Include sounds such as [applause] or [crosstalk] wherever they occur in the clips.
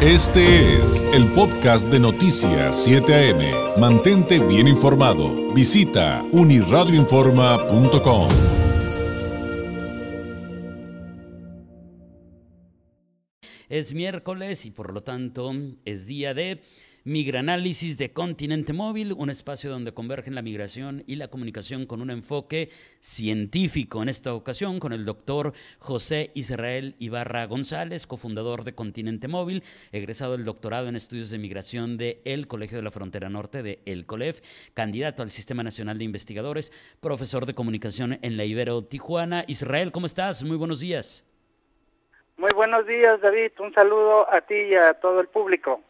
Este es el podcast de Noticias 7 AM. Mantente bien informado. Visita uniradioinforma.com. Es miércoles y por lo tanto es día de Migranálisis de Continente Móvil, un espacio donde convergen la migración y la comunicación con un enfoque científico. En esta ocasión con el doctor José Israel Ibarra González, cofundador de Continente Móvil, egresado del doctorado en estudios de migración de el Colegio de la Frontera Norte de El COLEF, candidato al Sistema Nacional de Investigadores, profesor de comunicación en la Ibero Tijuana. Israel, ¿cómo estás? Muy buenos días. Muy buenos días, David. Un saludo a ti y a todo el público.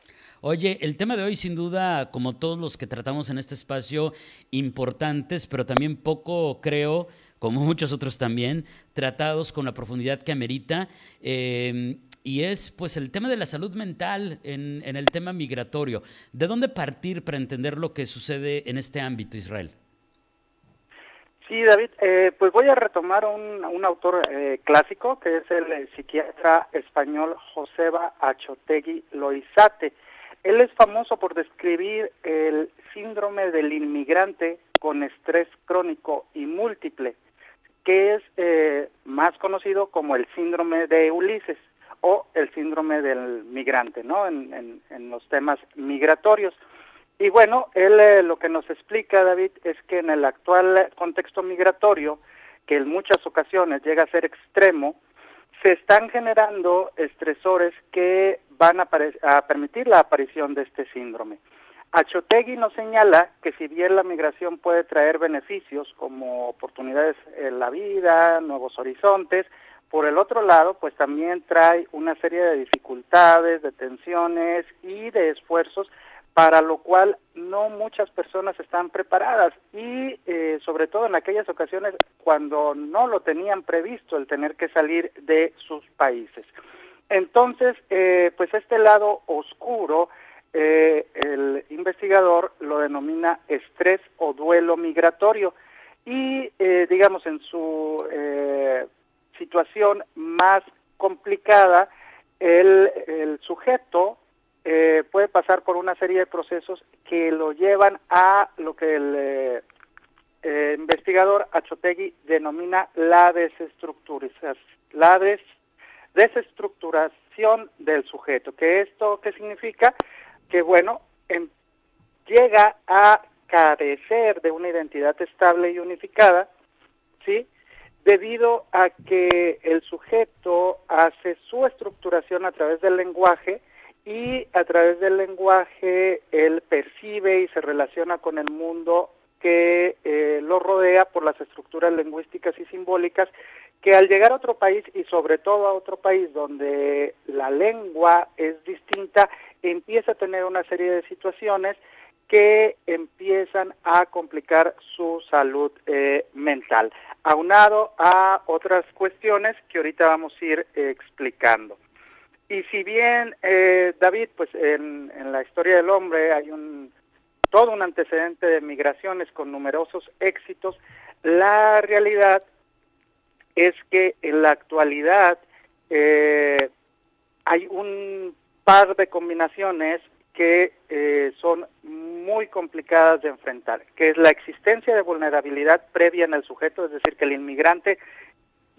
Oye, el tema de hoy sin duda, como todos los que tratamos en este espacio, importantes, pero también poco, creo, como muchos otros también, tratados con la profundidad que amerita. Eh, y es pues el tema de la salud mental en, el tema migratorio. ¿De dónde partir para entender lo que sucede en este ámbito, Israel? Sí, David, eh, pues voy a retomar un, autor eh, clásico que es el, el psiquiatra español Joseba Achotegui Loizate. Él es famoso por describir el síndrome del inmigrante con estrés crónico y múltiple, que es eh, más conocido como el síndrome de Ulises o el síndrome del migrante, ¿no? En, los temas migratorios. Y bueno, él eh, lo que nos explica, David, es que en el actual contexto migratorio, que en muchas ocasiones llega a ser extremo, se están generando estresores que van a, a, permitir la aparición de este síndrome. Achotegui nos señala que si bien la migración puede traer beneficios como oportunidades en la vida, nuevos horizontes, por el otro lado, pues también trae una serie de dificultades, de tensiones y de esfuerzos para lo cual no muchas personas están preparadas y eh, sobre todo en aquellas ocasiones cuando no lo tenían previsto el tener que salir de sus países. Entonces, eh, pues este lado oscuro, eh, el investigador lo denomina estrés o duelo migratorio y digamos en su situación más complicada, el sujeto eh, puede pasar por una serie de procesos que lo llevan a lo que el eh, eh, investigador Achotegui denomina la desestructuración, la des, desestructuración del sujeto. ¿Qué esto qué significa? Que bueno, en, llega a carecer de una identidad estable y unificada, ¿sí? Debido a que el sujeto hace su estructuración a través del lenguaje, y a través del lenguaje él percibe y se relaciona con el mundo que eh, lo rodea por las estructuras lingüísticas y simbólicas que al llegar a otro país y sobre todo a otro país donde la lengua es distinta, empieza a tener una serie de situaciones que empiezan a complicar su salud eh, mental, aunado a otras cuestiones que ahorita vamos a ir eh, explicando. Y si bien, eh, David, pues en, en, la historia del hombre hay un todo un antecedente de migraciones con numerosos éxitos, la realidad es que en la actualidad eh, hay un par de combinaciones que eh, son muy complicadas de enfrentar, que es la existencia de vulnerabilidad previa en el sujeto, es decir, que el inmigrante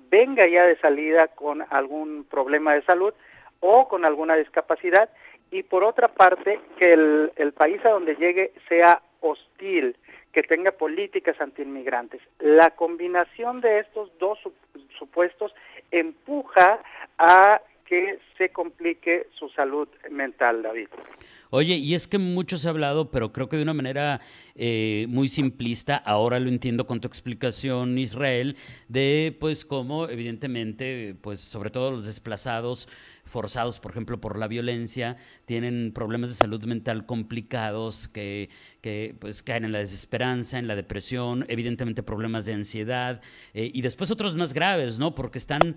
venga ya de salida con algún problema de salud, o con alguna discapacidad y por otra parte que el, el país a donde llegue sea hostil, que tenga políticas antiinmigrantes. La combinación de estos dos supuestos empuja a que se complique su salud mental, David. Oye, y es que mucho se ha hablado, pero creo que de una manera eh, muy simplista, ahora lo entiendo con tu explicación, Israel, de pues cómo evidentemente, pues sobre todo los desplazados forzados, por ejemplo, por la violencia, tienen problemas de salud mental complicados que, que pues caen en la desesperanza, en la depresión, evidentemente problemas de ansiedad eh, y después otros más graves, ¿no? Porque están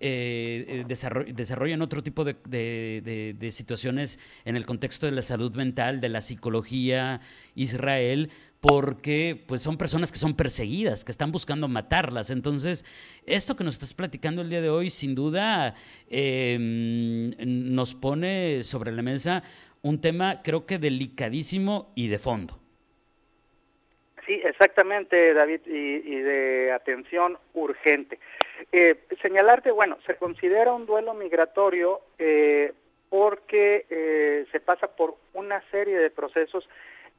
eh, desarrollan otro tipo de, de, situaciones en el contexto de la salud mental, de la psicología, Israel, porque pues son personas que son perseguidas, que están buscando matarlas. Entonces, esto que nos estás platicando el día de hoy, sin duda, eh, nos pone sobre la mesa un tema creo que delicadísimo y de fondo. Sí, exactamente, David, y, de atención urgente. Eh, señalarte, bueno, se considera un duelo migratorio eh, porque eh, se pasa por una serie de procesos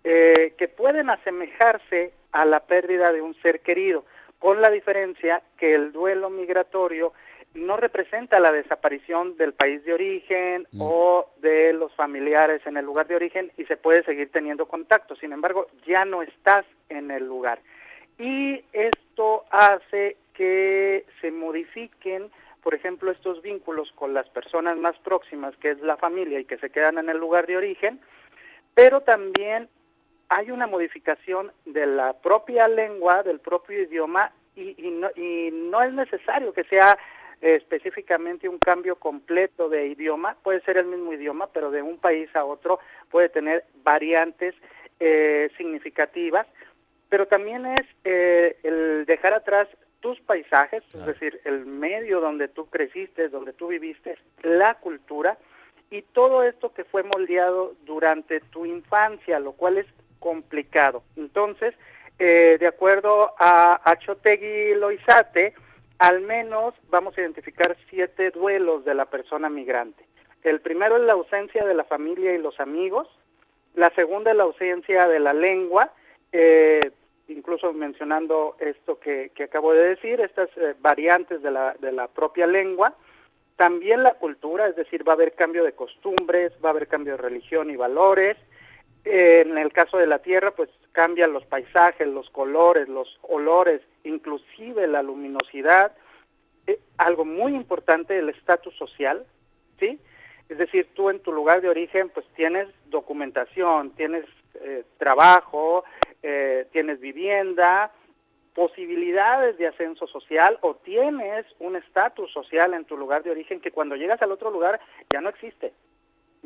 que pueden asemejarse a la pérdida de un ser querido, con la diferencia que el duelo migratorio no representa la desaparición del país de origen mm. o de los familiares en el lugar de origen y se puede seguir teniendo contacto. Sin embargo, ya no estás en el lugar. Y esto hace que se modifiquen, por ejemplo, estos vínculos con las personas más próximas, que es la familia y que se quedan en el lugar de origen, pero también hay una modificación de la propia lengua, del propio idioma, y, no, y no es necesario que sea específicamente un cambio completo de idioma, puede ser el mismo idioma, pero de un país a otro puede tener variantes eh, significativas, pero también es eh, el dejar atrás tus paisajes, es decir, el medio donde tú creciste, donde tú viviste, la cultura y todo esto que fue moldeado durante tu infancia, lo cual es complicado. Entonces, eh, de acuerdo a Achotegui Loizate, al menos vamos a identificar siete duelos de la persona migrante. El primero es la ausencia de la familia y los amigos, la segunda es la ausencia de la lengua, eh, incluso mencionando esto que, acabo de decir, estas eh, variantes de la, de la propia lengua, también la cultura, es decir, va a haber cambio de costumbres, va a haber cambio de religión y valores, en el caso de la tierra, pues cambian los paisajes, los colores, los olores, inclusive la luminosidad. Eh, algo muy importante, el estatus social, ¿sí? Es decir, tú en tu lugar de origen, pues tienes documentación, tienes eh, trabajo, eh, tienes vivienda, posibilidades de ascenso social o tienes un estatus social en tu lugar de origen que cuando llegas al otro lugar ya no existe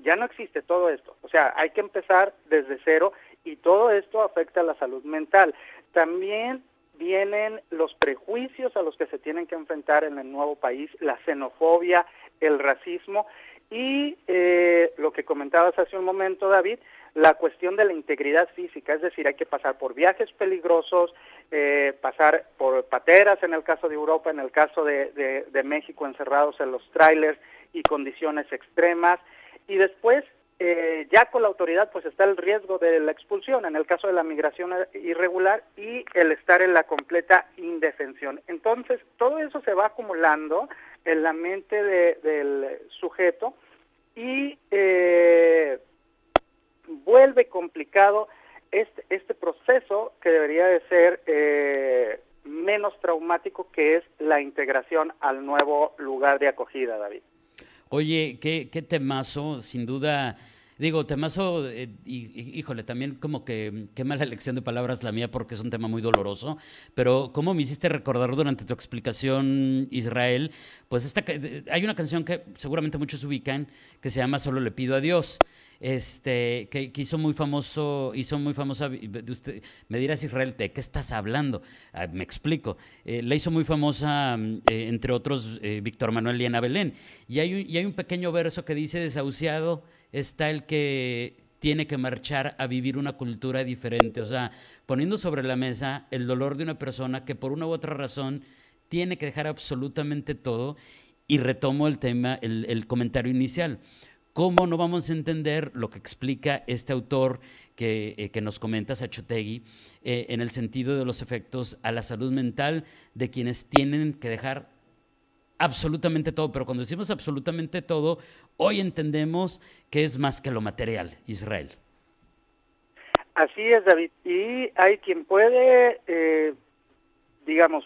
ya no existe todo esto. O sea, hay que empezar desde cero y todo esto afecta a la salud mental. También vienen los prejuicios a los que se tienen que enfrentar en el nuevo país, la xenofobia, el racismo y eh, lo que comentabas hace un momento, David, la cuestión de la integridad física, es decir, hay que pasar por viajes peligrosos, eh, pasar por pateras en el caso de Europa, en el caso de, de México, encerrados en los trailers y condiciones extremas, y después eh, ya con la autoridad pues está el riesgo de la expulsión en el caso de la migración irregular y el estar en la completa indefensión. Entonces todo eso se va acumulando en la mente del sujeto y eh, vuelve complicado este, este proceso que debería de ser eh, menos traumático que es la integración al nuevo lugar de acogida, David. Oye, qué, qué temazo, sin duda. Digo, temazo, eh, híjole, también como que qué mala elección de palabras la mía porque es un tema muy doloroso, pero ¿cómo me hiciste recordar durante tu explicación, Israel? Pues esta, hay una canción que seguramente muchos ubican que se llama Solo le pido a Dios este, que, hizo muy famoso, hizo muy famosa, usted, me dirás Israel, ¿de qué estás hablando? Ah, me explico. Eh, la hizo muy famosa, mm, eh, entre otros, eh, Víctor Manuel Ana Belén. Y hay, un, y hay un pequeño verso que dice, desahuciado está el que tiene que marchar a vivir una cultura diferente. O sea, poniendo sobre la mesa el dolor de una persona que por una u otra razón tiene que dejar absolutamente todo. Y retomo el tema, el comentario inicial. ¿Cómo no vamos a entender lo que explica este autor que, eh, nos comenta Sachotegui eh, en el sentido de los efectos a la salud mental de quienes tienen que dejar absolutamente todo? Pero cuando decimos absolutamente todo, hoy entendemos que es más que lo material, Israel. Así es, David. Y hay quien puede, eh, digamos,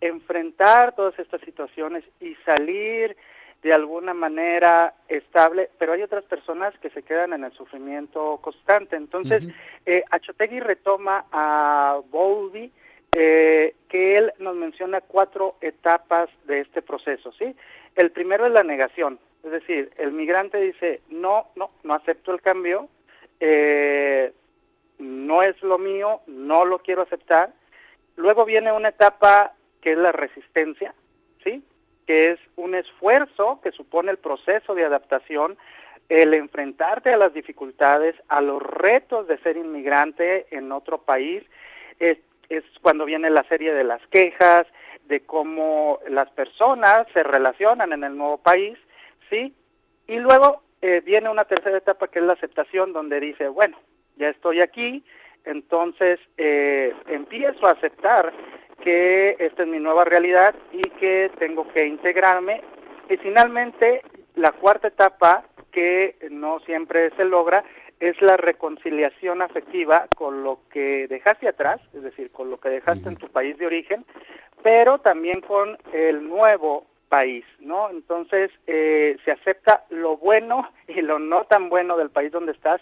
enfrentar todas estas situaciones y salir de alguna manera estable, pero hay otras personas que se quedan en el sufrimiento constante. Entonces, uh Achotegui retoma a Bowlby, eh, que él nos menciona cuatro etapas de este proceso, ¿sí? El primero es la negación, es decir, el migrante dice, no, no, no acepto el cambio, eh, no es lo mío, no lo quiero aceptar. Luego viene una etapa que es la resistencia. Que es un esfuerzo que supone el proceso de adaptación, el enfrentarte a las dificultades, a los retos de ser inmigrante en otro país, es, es cuando viene la serie de las quejas, de cómo las personas se relacionan en el nuevo país, ¿sí? Y luego eh, viene una tercera etapa que es la aceptación, donde dice, bueno, ya estoy aquí, entonces eh, empiezo a aceptar que esta es mi nueva realidad y que tengo que integrarme. Y finalmente, la cuarta etapa, que no siempre se logra, es la reconciliación afectiva con lo que dejaste atrás, es decir, con lo que dejaste en tu país de origen, pero también con el nuevo país, ¿no? Entonces eh, se acepta lo bueno [laughs] y lo no tan bueno del país donde estás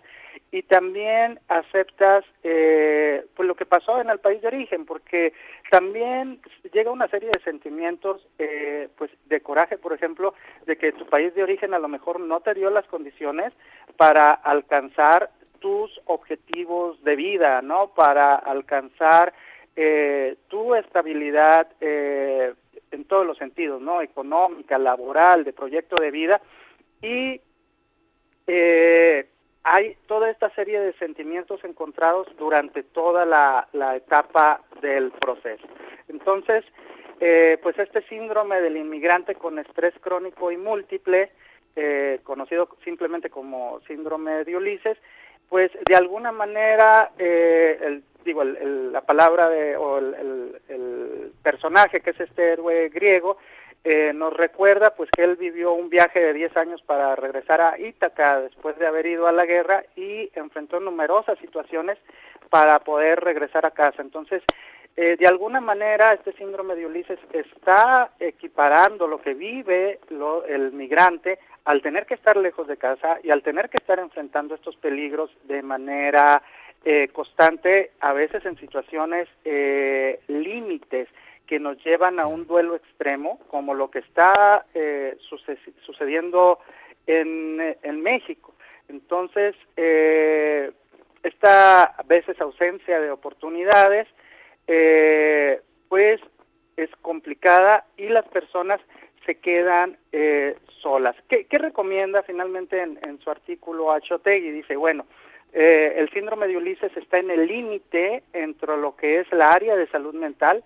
y también aceptas eh, pues lo que pasó en el país de origen, porque también llega una serie de sentimientos, eh, pues de coraje, por ejemplo, de que tu país de origen a lo mejor no te dio las condiciones para alcanzar tus objetivos de vida, ¿no? Para alcanzar eh, tu estabilidad eh, en todos los sentidos, ¿no? Económica, laboral, de proyecto de vida y eh, hay toda esta serie de sentimientos encontrados durante toda la, etapa del proceso. Entonces, eh, pues este síndrome del inmigrante con estrés crónico y múltiple, eh, conocido simplemente como síndrome de Ulises, pues de alguna manera, eh, el, digo, la palabra de, o el, el, personaje que es este héroe griego, eh, nos recuerda pues que él vivió un viaje de 10 años para regresar a Ítaca después de haber ido a la guerra y enfrentó numerosas situaciones para poder regresar a casa. Entonces, eh, de alguna manera este síndrome de Ulises está equiparando lo que vive el migrante al tener que estar lejos de casa y al tener que estar enfrentando estos peligros de manera eh, constante, a veces en situaciones límites que nos llevan a un duelo extremo, como lo que está eh, sucediendo en, en, México. Entonces, eh, esta a veces ausencia de oportunidades, eh, pues es complicada y las personas se quedan eh, solas. ¿Qué, ¿Qué, recomienda finalmente en, en su artículo Achotegui? Dice, bueno, eh, el síndrome de Ulises está en el límite entre lo que es la área de salud mental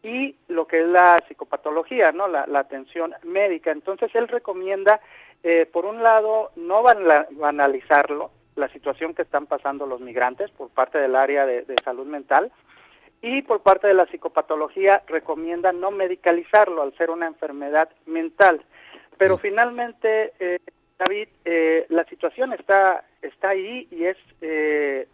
y lo que es la psicopatología, ¿no? La, atención médica. Entonces él recomienda, eh, por un lado, no banalizarlo, la situación que están pasando los migrantes por parte del área de, salud mental, y por parte de la psicopatología recomienda no medicalizarlo al ser una enfermedad mental. Pero mm. finalmente, eh, David, eh, la situación está está ahí y es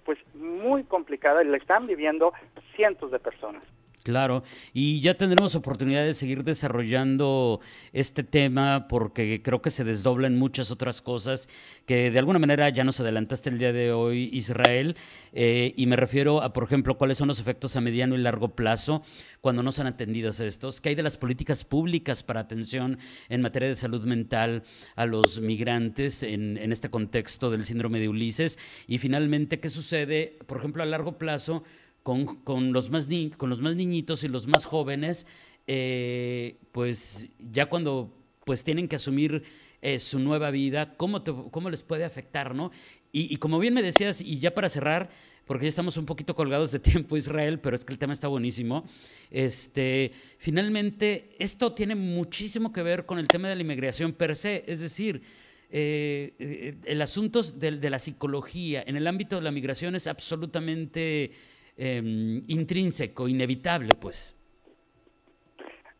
pues muy complicada y la están viviendo cientos de personas. Claro, y ya tendremos oportunidad de seguir desarrollando este tema porque creo que se desdoblan muchas otras cosas que de alguna manera ya nos adelantaste el día de hoy, Israel, eh, y me refiero a, por ejemplo, cuáles son los efectos a mediano y largo plazo cuando no son atendidos estos, qué hay de las políticas públicas para atención en materia de salud mental a los migrantes en, en este contexto del síndrome de Ulises, y finalmente qué sucede, por ejemplo, a largo plazo con, con, los, más ni, con los más niñitos y los más jóvenes, eh, pues ya cuando pues tienen que asumir eh, su nueva vida, ¿cómo, cómo les puede afectar, ¿no? Y, como bien me decías, y ya para cerrar, porque ya estamos un poquito colgados de [laughs] tiempo, Israel, pero es que el tema está buenísimo, este, finalmente esto tiene muchísimo que ver con el tema de la inmigración per se, es decir, eh, el asunto de la psicología en el ámbito de la migración es absolutamente Em, intrínseco, inevitable, pues.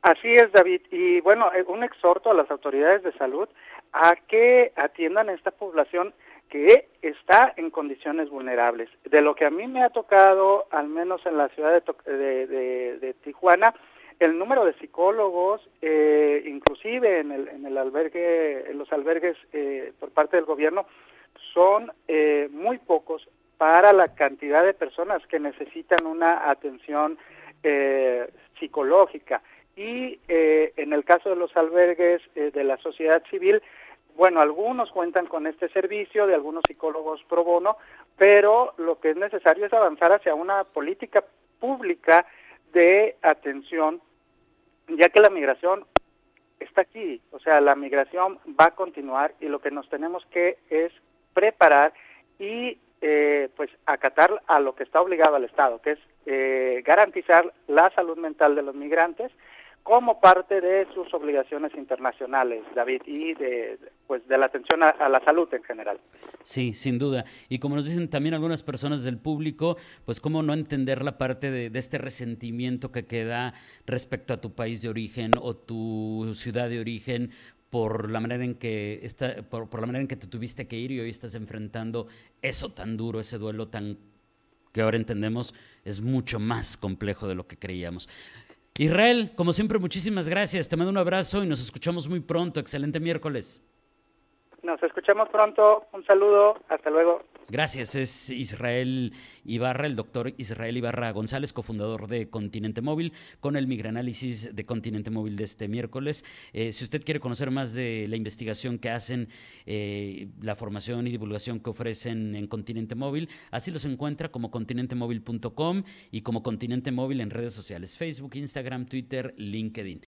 Así es, David. Y bueno, eh, un exhorto a las autoridades de salud a que atiendan a esta población que está en condiciones vulnerables. De lo que a mí me ha tocado, al menos en la ciudad de, de, Tijuana, el número de psicólogos, eh, inclusive en el, en el albergue, en los albergues eh, por parte del gobierno, son eh, muy pocos para la cantidad de personas que necesitan una atención eh, psicológica. Y eh, en el caso de los albergues eh, de la sociedad civil, bueno, algunos cuentan con este servicio de algunos psicólogos pro bono, pero lo que es necesario es avanzar hacia una política pública de atención, ya que la migración está aquí, o sea, la migración va a continuar y lo que nos tenemos que es preparar y eh, pues acatar a lo que está obligado al Estado, que es eh, garantizar la salud mental de los migrantes como parte de sus obligaciones internacionales, David, y de, pues, de la atención a, la salud en general. Sí, sin duda. Y como nos dicen también algunas personas del público, pues cómo no entender la parte de, este resentimiento que queda respecto a tu país de origen o tu ciudad de origen por la manera en que está, por, la manera en que te tuviste que ir y hoy estás enfrentando eso tan duro, ese duelo tan que ahora entendemos es mucho más complejo de lo que creíamos. Israel, como siempre, muchísimas gracias. Te mando un abrazo y nos escuchamos muy pronto. Excelente miércoles. Nos escuchamos pronto. Un saludo. Hasta luego. Gracias. Es Israel Ibarra, el doctor Israel Ibarra González, cofundador de Continente Móvil, con el migranálisis de Continente Móvil de este miércoles. Eh, si usted quiere conocer más de la investigación que hacen, eh, la formación y divulgación que ofrecen en Continente Móvil, así los encuentra como continentemóvil.com y como Continente Móvil en redes sociales, Facebook, Instagram, Twitter, LinkedIn.